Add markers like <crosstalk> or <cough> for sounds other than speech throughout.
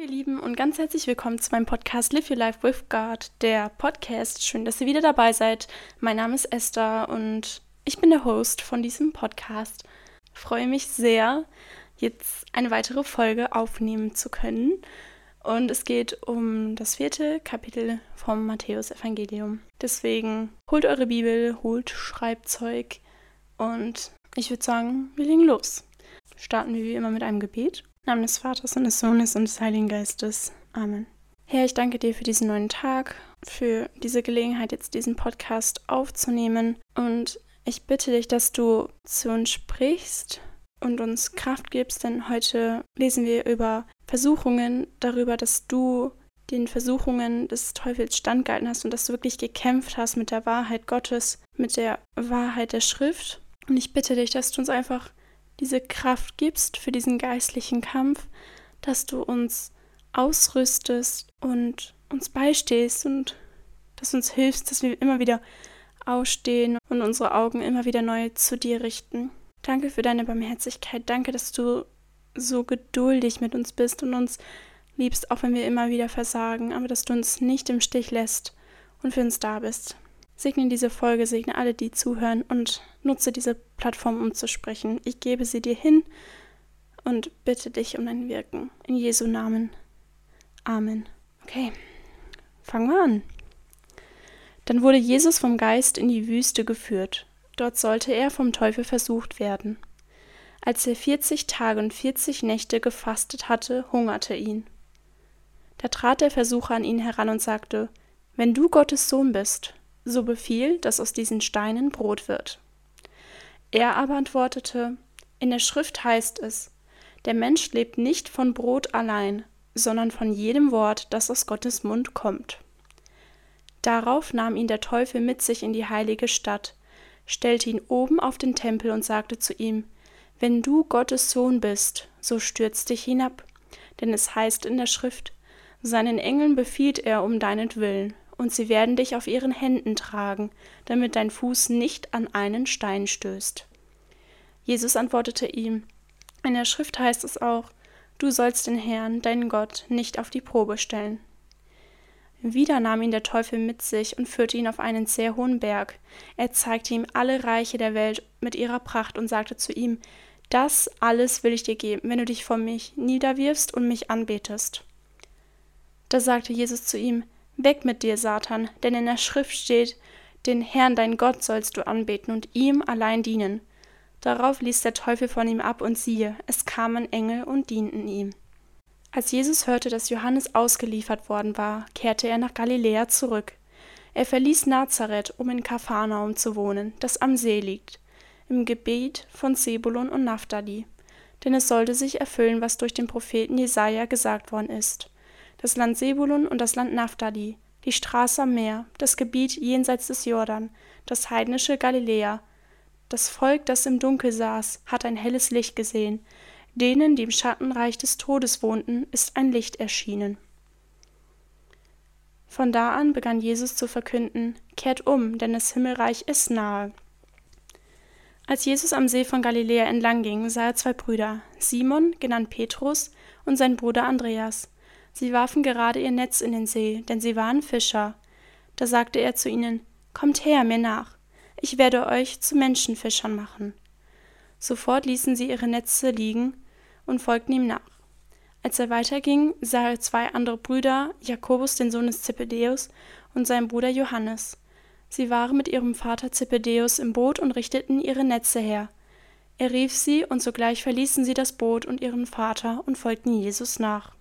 ihr Lieben und ganz herzlich willkommen zu meinem Podcast Live Your Life with God, der Podcast. Schön, dass ihr wieder dabei seid. Mein Name ist Esther und ich bin der Host von diesem Podcast. Ich freue mich sehr, jetzt eine weitere Folge aufnehmen zu können. Und es geht um das vierte Kapitel vom Matthäus-Evangelium. Deswegen holt eure Bibel, holt Schreibzeug und ich würde sagen, wir legen los. Starten wir wie immer mit einem Gebet. Im Namen des Vaters und des Sohnes und des Heiligen Geistes. Amen. Herr, ich danke dir für diesen neuen Tag, für diese Gelegenheit, jetzt diesen Podcast aufzunehmen. Und ich bitte dich, dass du zu uns sprichst und uns Kraft gibst, denn heute lesen wir über Versuchungen, darüber, dass du den Versuchungen des Teufels standgehalten hast und dass du wirklich gekämpft hast mit der Wahrheit Gottes, mit der Wahrheit der Schrift. Und ich bitte dich, dass du uns einfach diese Kraft gibst für diesen geistlichen Kampf, dass du uns ausrüstest und uns beistehst und dass du uns hilfst, dass wir immer wieder ausstehen und unsere Augen immer wieder neu zu dir richten. Danke für deine Barmherzigkeit. Danke, dass du so geduldig mit uns bist und uns liebst, auch wenn wir immer wieder versagen, aber dass du uns nicht im Stich lässt und für uns da bist. Segne diese Folge, segne alle, die zuhören und nutze diese Plattform, um zu sprechen. Ich gebe sie dir hin und bitte dich um dein Wirken. In Jesu Namen. Amen. Okay, fangen wir an. Dann wurde Jesus vom Geist in die Wüste geführt. Dort sollte er vom Teufel versucht werden. Als er vierzig Tage und vierzig Nächte gefastet hatte, hungerte ihn. Da trat der Versucher an ihn heran und sagte, Wenn du Gottes Sohn bist, so befiehl, dass aus diesen Steinen Brot wird. Er aber antwortete, In der Schrift heißt es, der Mensch lebt nicht von Brot allein, sondern von jedem Wort, das aus Gottes Mund kommt. Darauf nahm ihn der Teufel mit sich in die heilige Stadt, stellte ihn oben auf den Tempel und sagte zu ihm, wenn du Gottes Sohn bist, so stürz dich hinab, denn es heißt in der Schrift, seinen Engeln befiehlt er um deinetwillen, und sie werden dich auf ihren Händen tragen, damit dein Fuß nicht an einen Stein stößt. Jesus antwortete ihm, in der Schrift heißt es auch, du sollst den Herrn, deinen Gott, nicht auf die Probe stellen. Wieder nahm ihn der Teufel mit sich und führte ihn auf einen sehr hohen Berg. Er zeigte ihm alle Reiche der Welt mit ihrer Pracht und sagte zu ihm, das alles will ich dir geben, wenn du dich vor mich niederwirfst und mich anbetest. Da sagte Jesus zu ihm, Weg mit dir, Satan, denn in der Schrift steht, den Herrn dein Gott sollst du anbeten und ihm allein dienen. Darauf ließ der Teufel von ihm ab, und siehe, es kamen Engel und dienten ihm. Als Jesus hörte, dass Johannes ausgeliefert worden war, kehrte er nach Galiläa zurück. Er verließ Nazareth, um in Kapharnaum zu wohnen, das am See liegt im Gebiet von Sebulun und Naphtali. Denn es sollte sich erfüllen, was durch den Propheten Jesaja gesagt worden ist. Das Land Sebulun und das Land Naphtali, die Straße am Meer, das Gebiet jenseits des Jordan, das heidnische Galiläa. Das Volk, das im Dunkel saß, hat ein helles Licht gesehen. Denen, die im Schattenreich des Todes wohnten, ist ein Licht erschienen. Von da an begann Jesus zu verkünden: Kehrt um, denn das Himmelreich ist nahe. Als Jesus am See von Galiläa entlang ging, sah er zwei Brüder, Simon, genannt Petrus, und sein Bruder Andreas. Sie warfen gerade ihr Netz in den See, denn sie waren Fischer. Da sagte er zu ihnen, Kommt her, mir nach, ich werde euch zu Menschenfischern machen. Sofort ließen sie ihre Netze liegen und folgten ihm nach. Als er weiterging, sah er zwei andere Brüder, Jakobus, den Sohn des Zebedäus, und seinen Bruder Johannes. Sie waren mit ihrem Vater Zebedäus im Boot und richteten ihre Netze her. Er rief sie, und sogleich verließen sie das Boot und ihren Vater und folgten Jesus nach.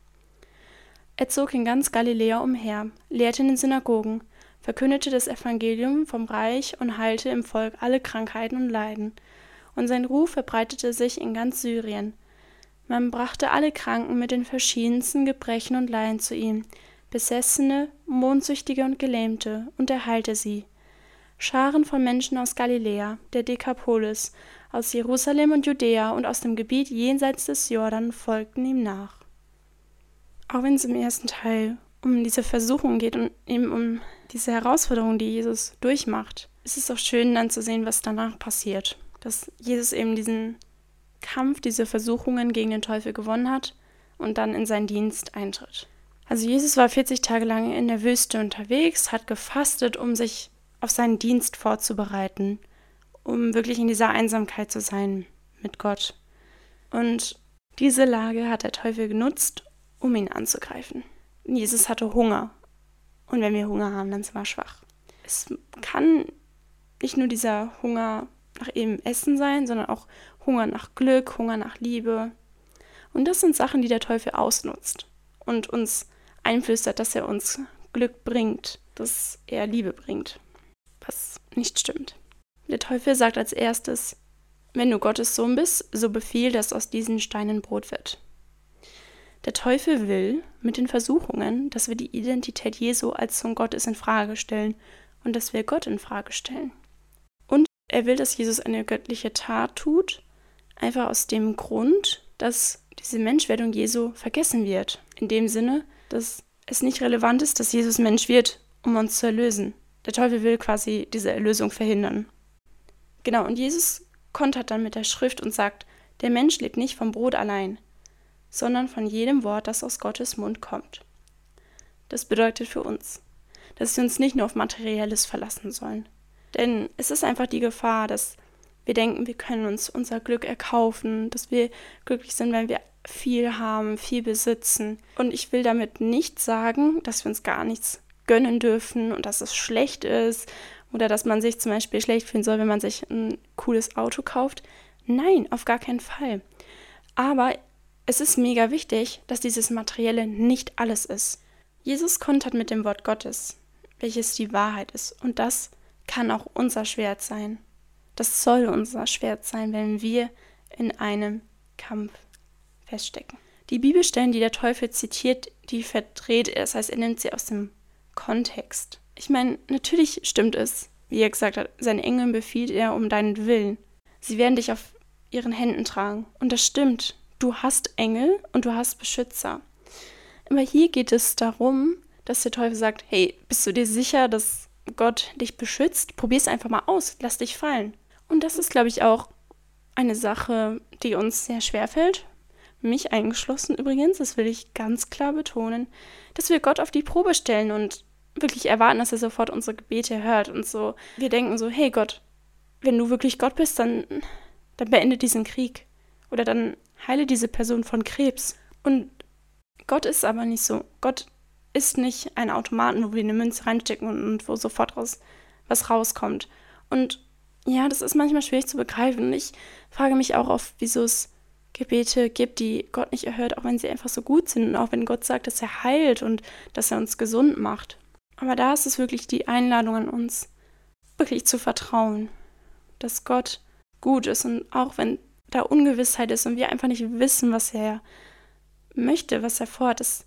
Er zog in ganz Galiläa umher, lehrte in den Synagogen, verkündete das Evangelium vom Reich und heilte im Volk alle Krankheiten und Leiden. Und sein Ruf verbreitete sich in ganz Syrien. Man brachte alle Kranken mit den verschiedensten Gebrechen und Leiden zu ihm, Besessene, Mondsüchtige und Gelähmte, und er heilte sie. Scharen von Menschen aus Galiläa, der Dekapolis, aus Jerusalem und Judäa und aus dem Gebiet jenseits des Jordan folgten ihm nach. Auch wenn es im ersten Teil um diese Versuchung geht und eben um diese Herausforderung, die Jesus durchmacht, ist es auch schön dann zu sehen, was danach passiert. Dass Jesus eben diesen Kampf, diese Versuchungen gegen den Teufel gewonnen hat und dann in seinen Dienst eintritt. Also Jesus war 40 Tage lang in der Wüste unterwegs, hat gefastet, um sich auf seinen Dienst vorzubereiten, um wirklich in dieser Einsamkeit zu sein mit Gott. Und diese Lage hat der Teufel genutzt, um ihn anzugreifen. Jesus hatte Hunger. Und wenn wir Hunger haben, dann sind wir schwach. Es kann nicht nur dieser Hunger nach eben Essen sein, sondern auch Hunger nach Glück, Hunger nach Liebe. Und das sind Sachen, die der Teufel ausnutzt und uns einflüstert, dass er uns Glück bringt, dass er Liebe bringt, was nicht stimmt. Der Teufel sagt als erstes, wenn du Gottes Sohn bist, so befiehl, dass aus diesen Steinen Brot wird. Der Teufel will mit den Versuchungen, dass wir die Identität Jesu als Sohn Gottes in Frage stellen und dass wir Gott in Frage stellen. Er will, dass Jesus eine göttliche Tat tut, einfach aus dem Grund, dass diese Menschwerdung Jesu vergessen wird. In dem Sinne, dass es nicht relevant ist, dass Jesus Mensch wird, um uns zu erlösen. Der Teufel will quasi diese Erlösung verhindern. Genau, und Jesus kontert dann mit der Schrift und sagt, der Mensch lebt nicht vom Brot allein, sondern von jedem Wort, das aus Gottes Mund kommt. Das bedeutet für uns, dass wir uns nicht nur auf Materielles verlassen sollen. Denn es ist einfach die Gefahr, dass wir denken, wir können uns unser Glück erkaufen, dass wir glücklich sind, wenn wir viel haben, viel besitzen. Und ich will damit nicht sagen, dass wir uns gar nichts gönnen dürfen und dass es schlecht ist oder dass man sich zum Beispiel schlecht fühlen soll, wenn man sich ein cooles Auto kauft. Nein, auf gar keinen Fall. Aber es ist mega wichtig, dass dieses Materielle nicht alles ist. Jesus kontert mit dem Wort Gottes, welches die Wahrheit ist. Und das kann auch unser Schwert sein. Das soll unser Schwert sein, wenn wir in einem Kampf feststecken. Die Bibelstellen, die der Teufel zitiert, die verdreht er. Das heißt, er nimmt sie aus dem Kontext. Ich meine, natürlich stimmt es. Wie er gesagt hat, seinen Engeln befiehlt er um deinen Willen. Sie werden dich auf ihren Händen tragen. Und das stimmt. Du hast Engel und du hast Beschützer. Aber hier geht es darum, dass der Teufel sagt, hey, bist du dir sicher, dass Gott dich beschützt? Probier es einfach mal aus, lass dich fallen. Und das ist, glaube ich, auch eine Sache, die uns sehr schwer fällt. Mich eingeschlossen übrigens, das will ich ganz klar betonen, dass wir Gott auf die Probe stellen und wirklich erwarten, dass er sofort unsere Gebete hört und so. Wir denken so, hey Gott, wenn du wirklich Gott bist, dann, dann beende diesen Krieg. Oder dann heile diese Person von Krebs. Und Gott ist aber nicht so. Gott ist nicht ein Automaten, wo wir eine Münze reinstecken und, und wo sofort raus, was rauskommt. Und ja, das ist manchmal schwierig zu begreifen. Und ich frage mich auch oft, wieso es Gebete gibt, die Gott nicht erhört, auch wenn sie einfach so gut sind und auch wenn Gott sagt, dass er heilt und dass er uns gesund macht. Aber da ist es wirklich die Einladung an uns, wirklich zu vertrauen, dass Gott gut ist und auch wenn da Ungewissheit ist und wir einfach nicht wissen, was er möchte, was er vorhat, dass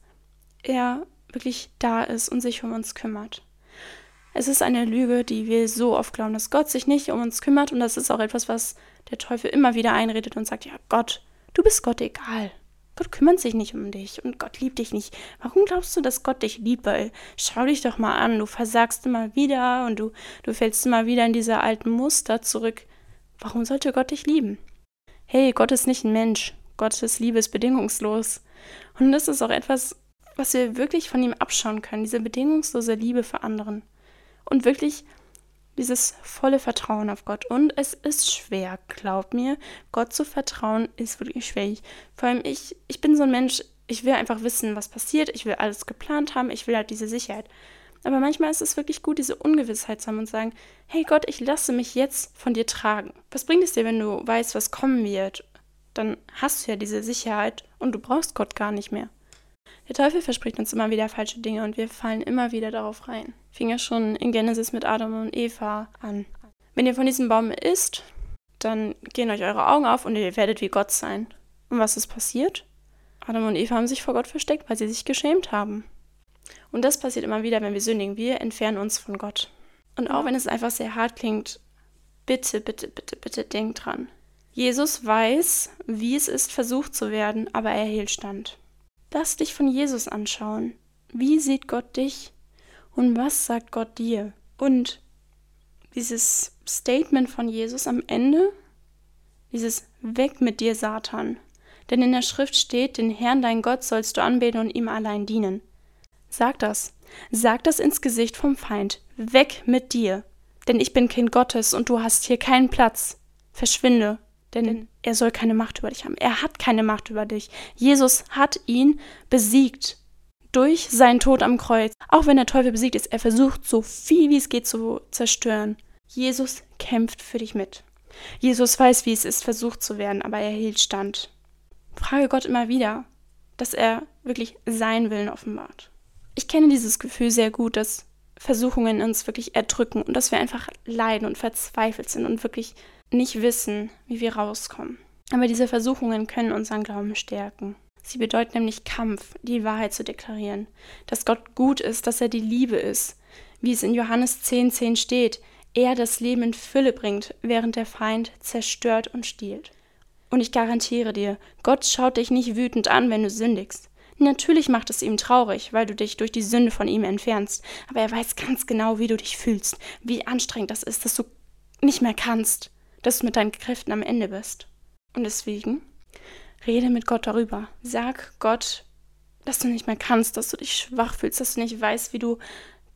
er wirklich da ist und sich um uns kümmert. Es ist eine Lüge, die wir so oft glauben, dass Gott sich nicht um uns kümmert und das ist auch etwas, was der Teufel immer wieder einredet und sagt, ja Gott, du bist Gott egal. Gott kümmert sich nicht um dich und Gott liebt dich nicht. Warum glaubst du, dass Gott dich liebt? Weil schau dich doch mal an, du versagst immer wieder und du, du fällst immer wieder in diese alten Muster zurück. Warum sollte Gott dich lieben? Hey, Gott ist nicht ein Mensch. Gottes Liebe ist bedingungslos. Und das ist auch etwas, was wir wirklich von ihm abschauen können, diese bedingungslose Liebe für anderen. Und wirklich dieses volle Vertrauen auf Gott. Und es ist schwer, glaubt mir. Gott zu vertrauen ist wirklich schwer. Vor allem ich, ich bin so ein Mensch, ich will einfach wissen, was passiert. Ich will alles geplant haben. Ich will halt diese Sicherheit. Aber manchmal ist es wirklich gut, diese Ungewissheit zu haben und sagen, hey Gott, ich lasse mich jetzt von dir tragen. Was bringt es dir, wenn du weißt, was kommen wird? Dann hast du ja diese Sicherheit und du brauchst Gott gar nicht mehr. Der Teufel verspricht uns immer wieder falsche Dinge und wir fallen immer wieder darauf rein. Fing ja schon in Genesis mit Adam und Eva an. Wenn ihr von diesem Baum isst, dann gehen euch eure Augen auf und ihr werdet wie Gott sein. Und was ist passiert? Adam und Eva haben sich vor Gott versteckt, weil sie sich geschämt haben. Und das passiert immer wieder, wenn wir sündigen. Wir entfernen uns von Gott. Und auch wenn es einfach sehr hart klingt, bitte, bitte, bitte, bitte denkt dran. Jesus weiß, wie es ist, versucht zu werden, aber er hielt stand. Lass dich von Jesus anschauen. Wie sieht Gott dich? Und was sagt Gott dir? Und dieses Statement von Jesus am Ende, dieses Weg mit dir, Satan. Denn in der Schrift steht, den Herrn, dein Gott, sollst du anbeten und ihm allein dienen. Sag das. Sag das ins Gesicht vom Feind. Weg mit dir. Denn ich bin Kind Gottes und du hast hier keinen Platz. Verschwinde. Denn er soll keine Macht über dich haben. Er hat keine Macht über dich. Jesus hat ihn besiegt. Durch seinen Tod am Kreuz. Auch wenn der Teufel besiegt ist, er versucht so viel wie es geht zu zerstören. Jesus kämpft für dich mit. Jesus weiß, wie es ist, versucht zu werden, aber er hielt stand. Frage Gott immer wieder, dass er wirklich seinen Willen offenbart. Ich kenne dieses Gefühl sehr gut, dass Versuchungen uns wirklich erdrücken und dass wir einfach leiden und verzweifelt sind und wirklich nicht wissen, wie wir rauskommen. Aber diese Versuchungen können unseren Glauben stärken. Sie bedeuten nämlich Kampf, die Wahrheit zu deklarieren, dass Gott gut ist, dass er die Liebe ist, wie es in Johannes 10,10 10 steht, er das Leben in Fülle bringt, während der Feind zerstört und stiehlt. Und ich garantiere dir, Gott schaut dich nicht wütend an, wenn du sündigst. Natürlich macht es ihm traurig, weil du dich durch die Sünde von ihm entfernst, aber er weiß ganz genau, wie du dich fühlst, wie anstrengend das ist, dass du nicht mehr kannst, dass du mit deinen Kräften am Ende bist. Und deswegen rede mit Gott darüber. Sag Gott, dass du nicht mehr kannst, dass du dich schwach fühlst, dass du nicht weißt, wie du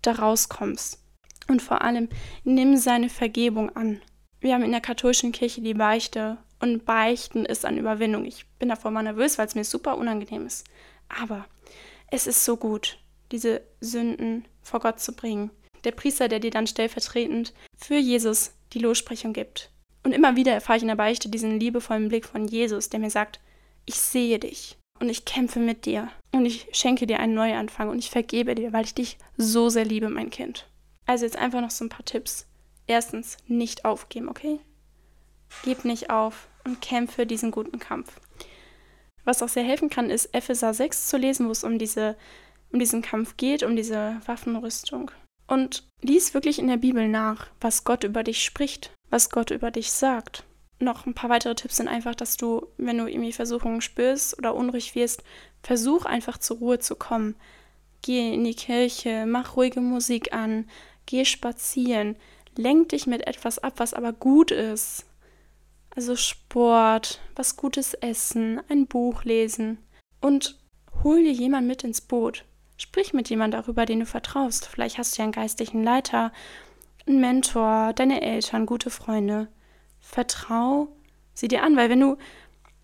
da rauskommst. Und vor allem, nimm seine Vergebung an. Wir haben in der katholischen Kirche die Beichte und Beichten ist an Überwindung. Ich bin davor mal nervös, weil es mir super unangenehm ist. Aber es ist so gut, diese Sünden vor Gott zu bringen. Der Priester, der dir dann stellvertretend für Jesus die Lossprechung gibt. Und immer wieder erfahre ich in der Beichte diesen liebevollen Blick von Jesus, der mir sagt, ich sehe dich und ich kämpfe mit dir und ich schenke dir einen Neuanfang und ich vergebe dir, weil ich dich so sehr liebe, mein Kind. Also jetzt einfach noch so ein paar Tipps. Erstens, nicht aufgeben, okay? Gib nicht auf und kämpfe diesen guten Kampf. Was auch sehr helfen kann, ist Epheser 6 zu lesen, wo es um, diese, um diesen Kampf geht, um diese Waffenrüstung. Und lies wirklich in der Bibel nach, was Gott über dich spricht, was Gott über dich sagt. Noch ein paar weitere Tipps sind einfach, dass du, wenn du irgendwie Versuchungen spürst oder unruhig wirst, versuch einfach zur Ruhe zu kommen. Geh in die Kirche, mach ruhige Musik an, geh spazieren, lenk dich mit etwas ab, was aber gut ist. Also Sport, was Gutes essen, ein Buch lesen und hol dir jemand mit ins Boot. Sprich mit jemand darüber, den du vertraust. Vielleicht hast du ja einen geistlichen Leiter, einen Mentor, deine Eltern, gute Freunde. Vertrau sie dir an, weil wenn du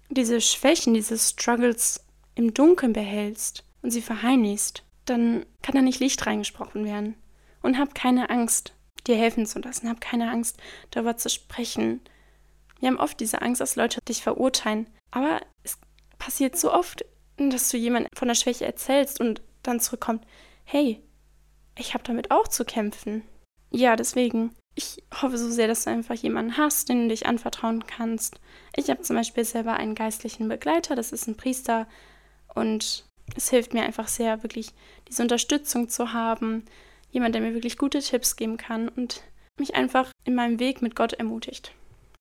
diese Schwächen, diese Struggles im Dunkeln behältst und sie verheimlichst, dann kann da nicht Licht reingesprochen werden. Und hab keine Angst, dir helfen zu lassen. Hab keine Angst, darüber zu sprechen. Wir haben oft diese Angst, dass Leute dich verurteilen. Aber es passiert so oft, dass du jemand von der Schwäche erzählst und dann zurückkommt, hey, ich habe damit auch zu kämpfen. Ja, deswegen, ich hoffe so sehr, dass du einfach jemanden hast, den du dich anvertrauen kannst. Ich habe zum Beispiel selber einen geistlichen Begleiter, das ist ein Priester und es hilft mir einfach sehr, wirklich diese Unterstützung zu haben, jemand, der mir wirklich gute Tipps geben kann und mich einfach in meinem Weg mit Gott ermutigt.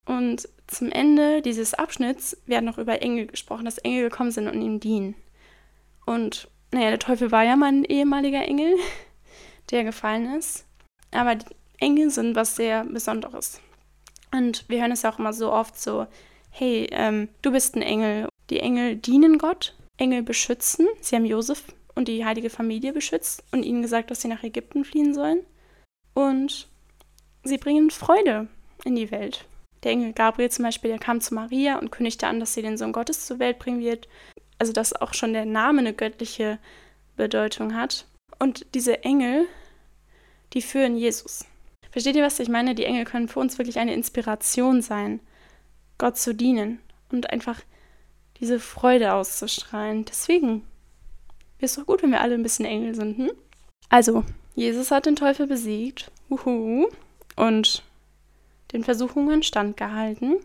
Und zum Ende dieses Abschnitts werden noch über Engel gesprochen, dass Engel gekommen sind und ihm dienen. Und naja, der Teufel war ja mal ein ehemaliger Engel, <laughs> der gefallen ist. Aber die Engel sind was sehr Besonderes. Und wir hören es auch immer so oft so, hey, ähm, du bist ein Engel. Die Engel dienen Gott, Engel beschützen. Sie haben Josef und die heilige Familie beschützt und ihnen gesagt, dass sie nach Ägypten fliehen sollen. Und sie bringen Freude in die Welt. Der Engel Gabriel zum Beispiel, der kam zu Maria und kündigte an, dass sie den Sohn Gottes zur Welt bringen wird. Also dass auch schon der Name eine göttliche Bedeutung hat. Und diese Engel, die führen Jesus. Versteht ihr, was ich meine? Die Engel können für uns wirklich eine Inspiration sein, Gott zu dienen und einfach diese Freude auszustrahlen. Deswegen ist doch gut, wenn wir alle ein bisschen Engel sind, hm? Also, Jesus hat den Teufel besiegt. Uhu. Und den Versuchungen standgehalten.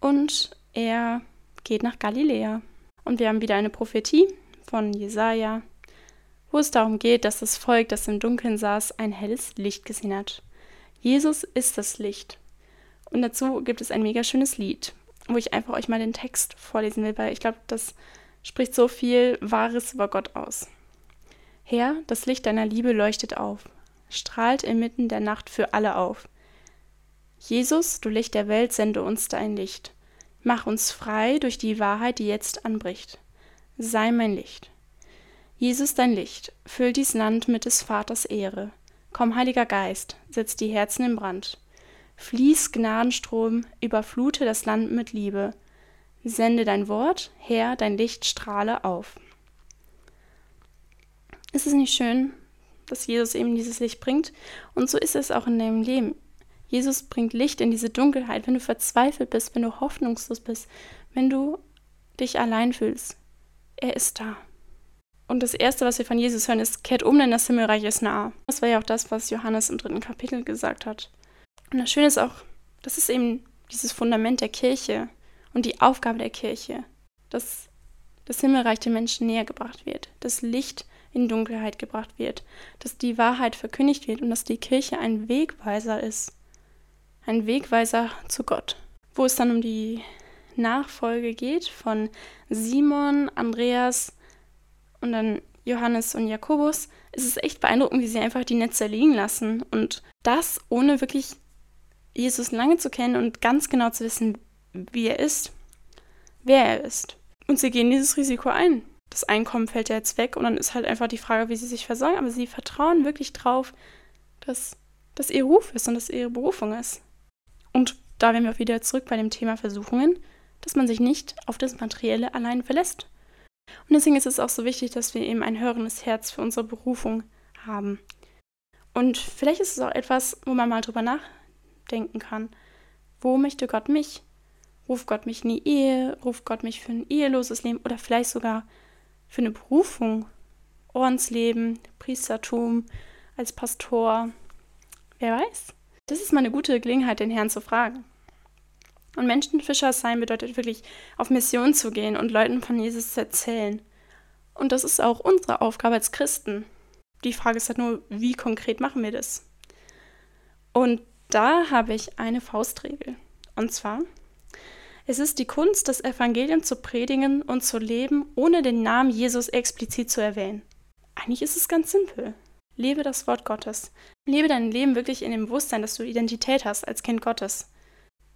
Und er geht nach Galiläa. Und wir haben wieder eine Prophetie von Jesaja, wo es darum geht, dass das Volk, das im Dunkeln saß, ein helles Licht gesehen hat. Jesus ist das Licht. Und dazu gibt es ein mega schönes Lied, wo ich einfach euch mal den Text vorlesen will, weil ich glaube, das spricht so viel Wahres über Gott aus. Herr, das Licht deiner Liebe leuchtet auf, strahlt inmitten der Nacht für alle auf. Jesus, du Licht der Welt, sende uns dein Licht. Mach uns frei durch die Wahrheit, die jetzt anbricht. Sei mein Licht. Jesus, dein Licht, füll dies Land mit des Vaters Ehre. Komm, Heiliger Geist, setz die Herzen in Brand. Fließ Gnadenstrom, überflute das Land mit Liebe. Sende dein Wort, Herr, dein Licht strahle auf. Ist es nicht schön, dass Jesus eben dieses Licht bringt? Und so ist es auch in deinem Leben. Jesus bringt Licht in diese Dunkelheit, wenn du verzweifelt bist, wenn du hoffnungslos bist, wenn du dich allein fühlst. Er ist da. Und das Erste, was wir von Jesus hören, ist, kehrt um, denn das Himmelreich ist nah. Das war ja auch das, was Johannes im dritten Kapitel gesagt hat. Und das Schöne ist auch, das ist eben dieses Fundament der Kirche und die Aufgabe der Kirche, dass das Himmelreich den Menschen näher gebracht wird, dass Licht in Dunkelheit gebracht wird, dass die Wahrheit verkündigt wird und dass die Kirche ein Wegweiser ist. Ein Wegweiser zu Gott. Wo es dann um die Nachfolge geht von Simon, Andreas und dann Johannes und Jakobus, ist es echt beeindruckend, wie sie einfach die Netze liegen lassen. Und das ohne wirklich Jesus lange zu kennen und ganz genau zu wissen, wie er ist, wer er ist. Und sie gehen dieses Risiko ein das Einkommen fällt ja jetzt weg und dann ist halt einfach die Frage, wie sie sich versorgen. Aber sie vertrauen wirklich drauf, dass das ihr Ruf ist und dass ihre Berufung ist. Und da wären wir wieder zurück bei dem Thema Versuchungen, dass man sich nicht auf das Materielle allein verlässt. Und deswegen ist es auch so wichtig, dass wir eben ein hörendes Herz für unsere Berufung haben. Und vielleicht ist es auch etwas, wo man mal drüber nachdenken kann. Wo möchte Gott mich? Ruft Gott mich in die Ehe? Ruft Gott mich für ein eheloses Leben? Oder vielleicht sogar für eine Berufung, Ordensleben, Priestertum, als Pastor. Wer weiß? Das ist mal eine gute Gelegenheit, den Herrn zu fragen. Und Menschenfischer sein bedeutet wirklich, auf Mission zu gehen und Leuten von Jesus zu erzählen. Und das ist auch unsere Aufgabe als Christen. Die Frage ist halt nur, wie konkret machen wir das? Und da habe ich eine Faustregel. Und zwar, es ist die Kunst, das Evangelium zu predigen und zu leben, ohne den Namen Jesus explizit zu erwähnen. Eigentlich ist es ganz simpel. Lebe das Wort Gottes. Lebe dein Leben wirklich in dem Bewusstsein, dass du Identität hast als Kind Gottes.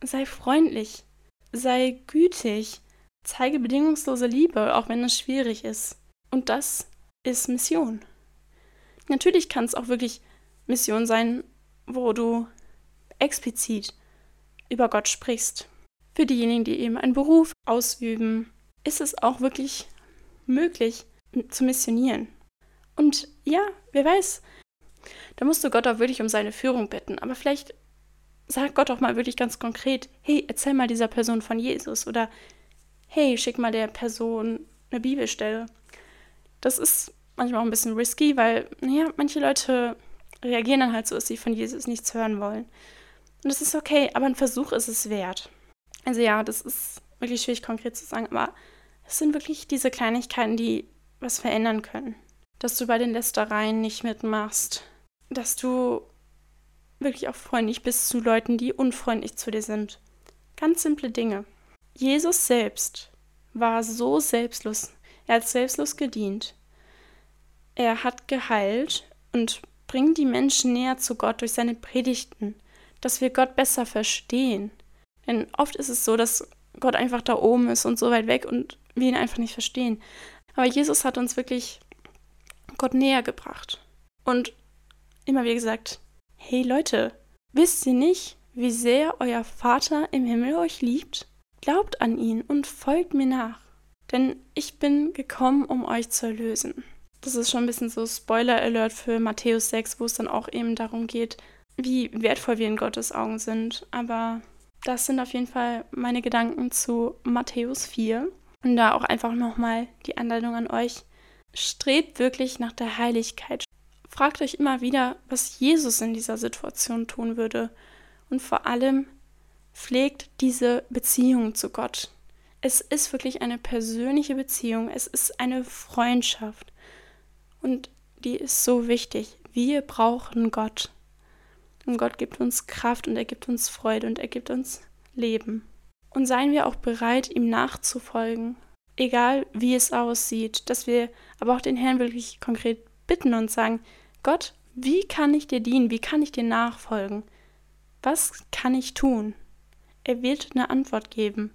Sei freundlich. Sei gütig. Zeige bedingungslose Liebe, auch wenn es schwierig ist. Und das ist Mission. Natürlich kann es auch wirklich Mission sein, wo du explizit über Gott sprichst für diejenigen, die eben einen Beruf ausüben, ist es auch wirklich möglich zu missionieren. Und ja, wer weiß, da musst du Gott auch wirklich um seine Führung bitten. Aber vielleicht sagt Gott auch mal wirklich ganz konkret, hey, erzähl mal dieser Person von Jesus oder hey, schick mal der Person eine Bibelstelle. Das ist manchmal auch ein bisschen risky, weil, ja, manche Leute reagieren dann halt so, dass sie von Jesus nichts hören wollen. Und das ist okay, aber ein Versuch ist es wert. Also ja, das ist wirklich schwierig konkret zu sagen, aber es sind wirklich diese Kleinigkeiten, die was verändern können. Dass du bei den Lästereien nicht mitmachst, dass du wirklich auch freundlich bist zu Leuten, die unfreundlich zu dir sind. Ganz simple Dinge. Jesus selbst war so selbstlos. Er hat selbstlos gedient. Er hat geheilt und bringt die Menschen näher zu Gott durch seine Predigten, dass wir Gott besser verstehen, denn oft ist es so, dass Gott einfach da oben ist und so weit weg und wir ihn einfach nicht verstehen. Aber Jesus hat uns wirklich Gott näher gebracht. Und immer wie gesagt, hey Leute, wisst ihr nicht, wie sehr euer Vater im Himmel euch liebt? Glaubt an ihn und folgt mir nach. Denn ich bin gekommen, um euch zu erlösen. Das ist schon ein bisschen so Spoiler-Alert für Matthäus 6, wo es dann auch eben darum geht, wie wertvoll wir in Gottes Augen sind. Aber das sind auf jeden Fall meine Gedanken zu Matthäus 4. Und da auch einfach nochmal die Anleitung an euch. Strebt wirklich nach der Heiligkeit. Fragt euch immer wieder, was Jesus in dieser Situation tun würde. Und vor allem pflegt diese Beziehung zu Gott. Es ist wirklich eine persönliche Beziehung. Es ist eine Freundschaft. Und die ist so wichtig. Wir brauchen Gott. Und Gott gibt uns Kraft und er gibt uns Freude und er gibt uns Leben. Und seien wir auch bereit, ihm nachzufolgen, egal wie es aussieht, dass wir aber auch den Herrn wirklich konkret bitten und sagen, Gott, wie kann ich dir dienen? Wie kann ich dir nachfolgen? Was kann ich tun? Er wird eine Antwort geben.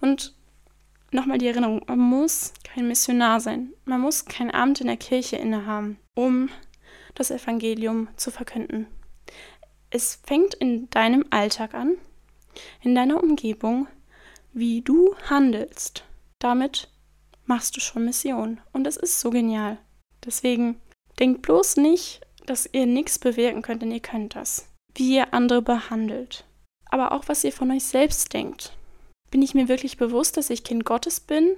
Und nochmal die Erinnerung, man muss kein Missionar sein. Man muss kein Amt in der Kirche innehaben, um das Evangelium zu verkünden. Es fängt in deinem Alltag an, in deiner Umgebung, wie du handelst. Damit machst du schon Mission. Und es ist so genial. Deswegen denkt bloß nicht, dass ihr nichts bewirken könnt, denn ihr könnt das. Wie ihr andere behandelt. Aber auch, was ihr von euch selbst denkt. Bin ich mir wirklich bewusst, dass ich Kind Gottes bin?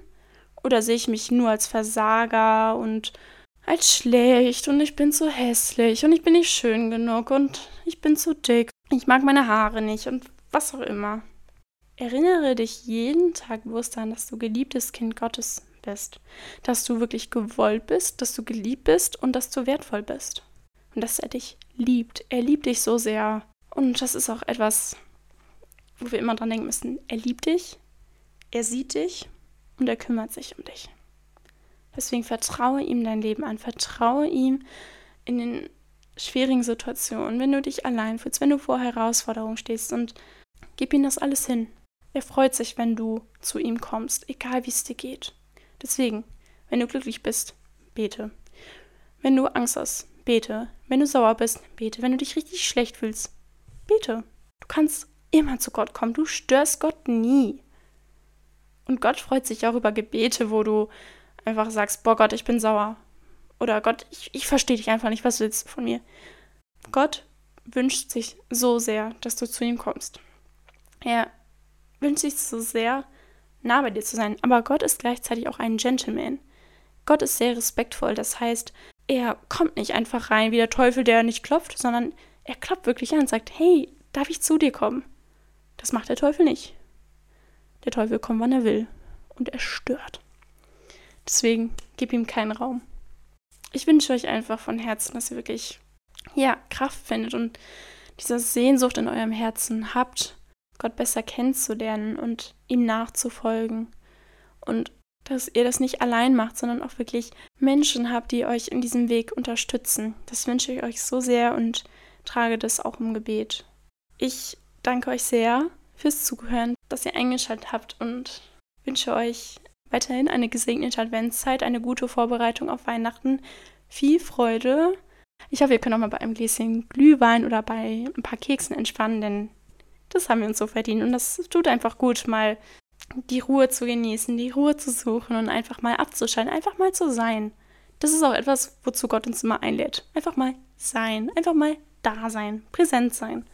Oder sehe ich mich nur als Versager und als schlecht und ich bin zu hässlich und ich bin nicht schön genug und ich bin zu dick. Ich mag meine Haare nicht und was auch immer. Erinnere dich jeden Tag bewusst daran, dass du geliebtes Kind Gottes bist, dass du wirklich gewollt bist, dass du geliebt bist und dass du wertvoll bist. Und dass er dich liebt. Er liebt dich so sehr. Und das ist auch etwas, wo wir immer dran denken müssen. Er liebt dich, er sieht dich und er kümmert sich um dich. Deswegen vertraue ihm dein Leben an, vertraue ihm in den schwierigen Situationen, wenn du dich allein fühlst, wenn du vor Herausforderungen stehst und gib ihm das alles hin. Er freut sich, wenn du zu ihm kommst, egal wie es dir geht. Deswegen, wenn du glücklich bist, bete. Wenn du Angst hast, bete. Wenn du sauer bist, bete. Wenn du dich richtig schlecht fühlst, bete. Du kannst immer zu Gott kommen. Du störst Gott nie. Und Gott freut sich auch über Gebete, wo du einfach sagst, boah Gott, ich bin sauer. Oder Gott, ich, ich verstehe dich einfach nicht, was willst du von mir? Gott wünscht sich so sehr, dass du zu ihm kommst. Er wünscht sich so sehr, nah bei dir zu sein. Aber Gott ist gleichzeitig auch ein Gentleman. Gott ist sehr respektvoll. Das heißt, er kommt nicht einfach rein wie der Teufel, der nicht klopft, sondern er klopft wirklich an und sagt, hey, darf ich zu dir kommen? Das macht der Teufel nicht. Der Teufel kommt, wann er will. Und er stört. Deswegen gib ihm keinen Raum. Ich wünsche euch einfach von Herzen, dass ihr wirklich, ja, Kraft findet und diese Sehnsucht in eurem Herzen habt, Gott besser kennenzulernen und ihm nachzufolgen. Und dass ihr das nicht allein macht, sondern auch wirklich Menschen habt, die euch in diesem Weg unterstützen. Das wünsche ich euch so sehr und trage das auch im Gebet. Ich danke euch sehr fürs Zuhören, dass ihr eingeschaltet habt und wünsche euch weiterhin eine gesegnete Adventszeit, eine gute Vorbereitung auf Weihnachten, viel Freude. Ich hoffe, ihr könnt auch mal bei einem Gläschen Glühwein oder bei ein paar Keksen entspannen, denn das haben wir uns so verdient. Und das tut einfach gut, mal die Ruhe zu genießen, die Ruhe zu suchen und einfach mal abzuschalten, einfach mal zu sein. Das ist auch etwas, wozu Gott uns immer einlädt. Einfach mal sein, einfach mal da sein, präsent sein.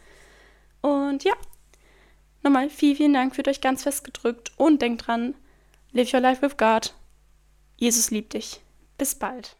Und ja, nochmal vielen, vielen Dank, fühlt euch ganz fest gedrückt und denkt dran, live your life with God. Jesus liebt dich. Bis bald.